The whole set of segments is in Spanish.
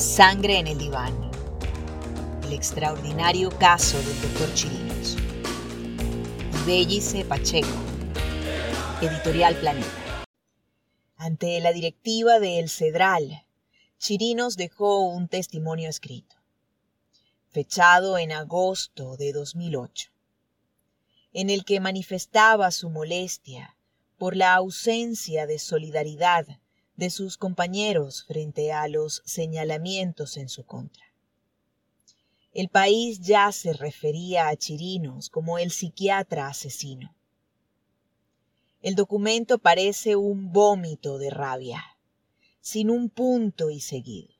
Sangre en el diván. El extraordinario caso del doctor Chirinos. Bellice Pacheco. Editorial Planeta. Ante la directiva de El Cedral, Chirinos dejó un testimonio escrito, fechado en agosto de 2008, en el que manifestaba su molestia por la ausencia de solidaridad de sus compañeros frente a los señalamientos en su contra. El país ya se refería a Chirinos como el psiquiatra asesino. El documento parece un vómito de rabia, sin un punto y seguido.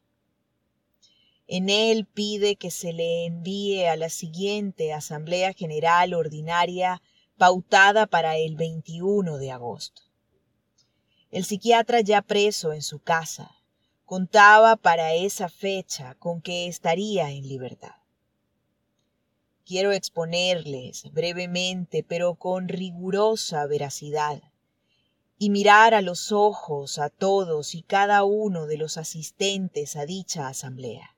En él pide que se le envíe a la siguiente Asamblea General Ordinaria pautada para el 21 de agosto. El psiquiatra ya preso en su casa contaba para esa fecha con que estaría en libertad. Quiero exponerles brevemente, pero con rigurosa veracidad, y mirar a los ojos a todos y cada uno de los asistentes a dicha asamblea,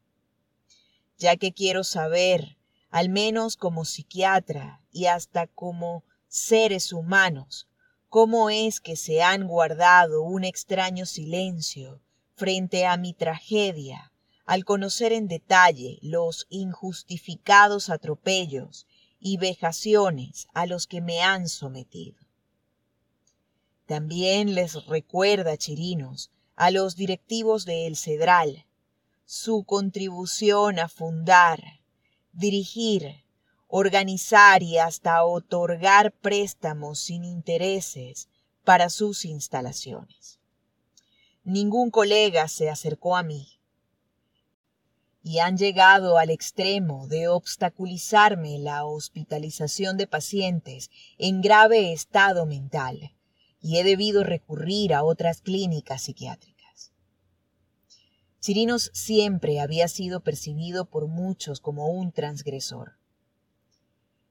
ya que quiero saber, al menos como psiquiatra y hasta como seres humanos, cómo es que se han guardado un extraño silencio frente a mi tragedia al conocer en detalle los injustificados atropellos y vejaciones a los que me han sometido. También les recuerda, Chirinos, a los directivos de El Cedral, su contribución a fundar, dirigir organizar y hasta otorgar préstamos sin intereses para sus instalaciones. Ningún colega se acercó a mí y han llegado al extremo de obstaculizarme la hospitalización de pacientes en grave estado mental y he debido recurrir a otras clínicas psiquiátricas. Chirinos siempre había sido percibido por muchos como un transgresor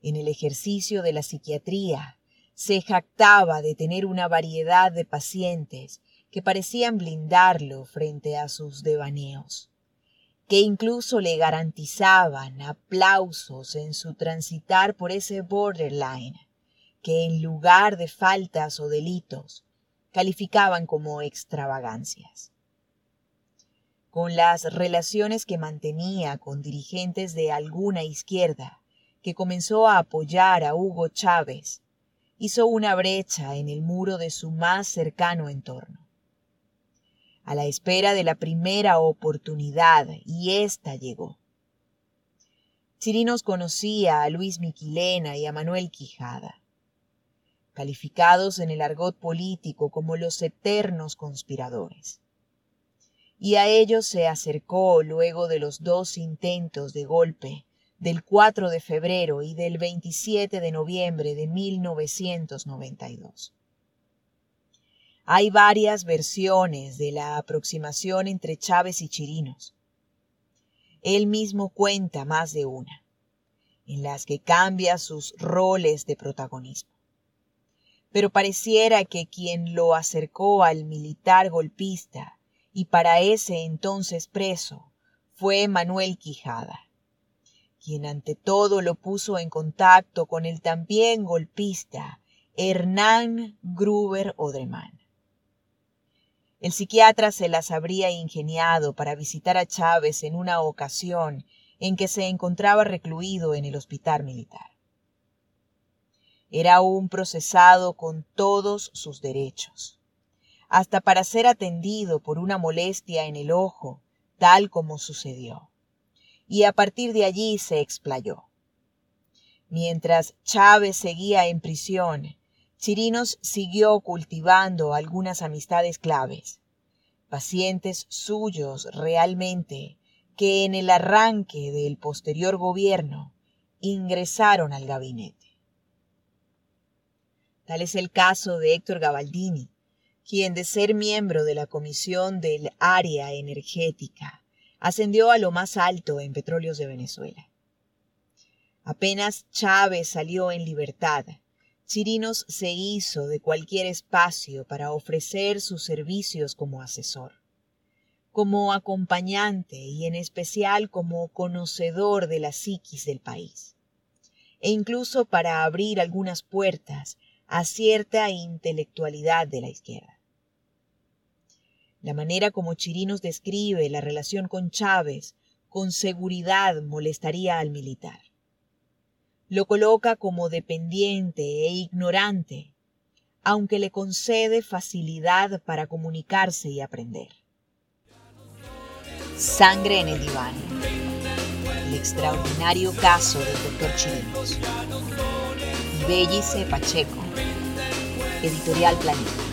en el ejercicio de la psiquiatría, se jactaba de tener una variedad de pacientes que parecían blindarlo frente a sus devaneos, que incluso le garantizaban aplausos en su transitar por ese borderline, que en lugar de faltas o delitos calificaban como extravagancias. Con las relaciones que mantenía con dirigentes de alguna izquierda, que comenzó a apoyar a Hugo Chávez, hizo una brecha en el muro de su más cercano entorno. A la espera de la primera oportunidad, y ésta llegó. Chirinos conocía a Luis Miquilena y a Manuel Quijada, calificados en el argot político como los eternos conspiradores. Y a ellos se acercó luego de los dos intentos de golpe del 4 de febrero y del 27 de noviembre de 1992. Hay varias versiones de la aproximación entre Chávez y Chirinos. Él mismo cuenta más de una, en las que cambia sus roles de protagonismo. Pero pareciera que quien lo acercó al militar golpista y para ese entonces preso fue Manuel Quijada quien ante todo lo puso en contacto con el también golpista Hernán Gruber Odreman. El psiquiatra se las habría ingeniado para visitar a Chávez en una ocasión en que se encontraba recluido en el hospital militar. Era un procesado con todos sus derechos, hasta para ser atendido por una molestia en el ojo, tal como sucedió y a partir de allí se explayó. Mientras Chávez seguía en prisión, Chirinos siguió cultivando algunas amistades claves, pacientes suyos realmente, que en el arranque del posterior gobierno ingresaron al gabinete. Tal es el caso de Héctor Gabaldini, quien de ser miembro de la Comisión del Área Energética ascendió a lo más alto en Petróleos de Venezuela. Apenas Chávez salió en libertad, Chirinos se hizo de cualquier espacio para ofrecer sus servicios como asesor. como acompañante y en especial como conocedor de la psiquis del país, e incluso para abrir algunas puertas a cierta intelectualidad de la izquierda. La manera como Chirinos describe la relación con Chávez con seguridad molestaría al militar. Lo coloca como dependiente e ignorante, aunque le concede facilidad para comunicarse y aprender. Sangre en el diván. El extraordinario caso del doctor Chirinos. Bellice Pacheco. Editorial Planeta.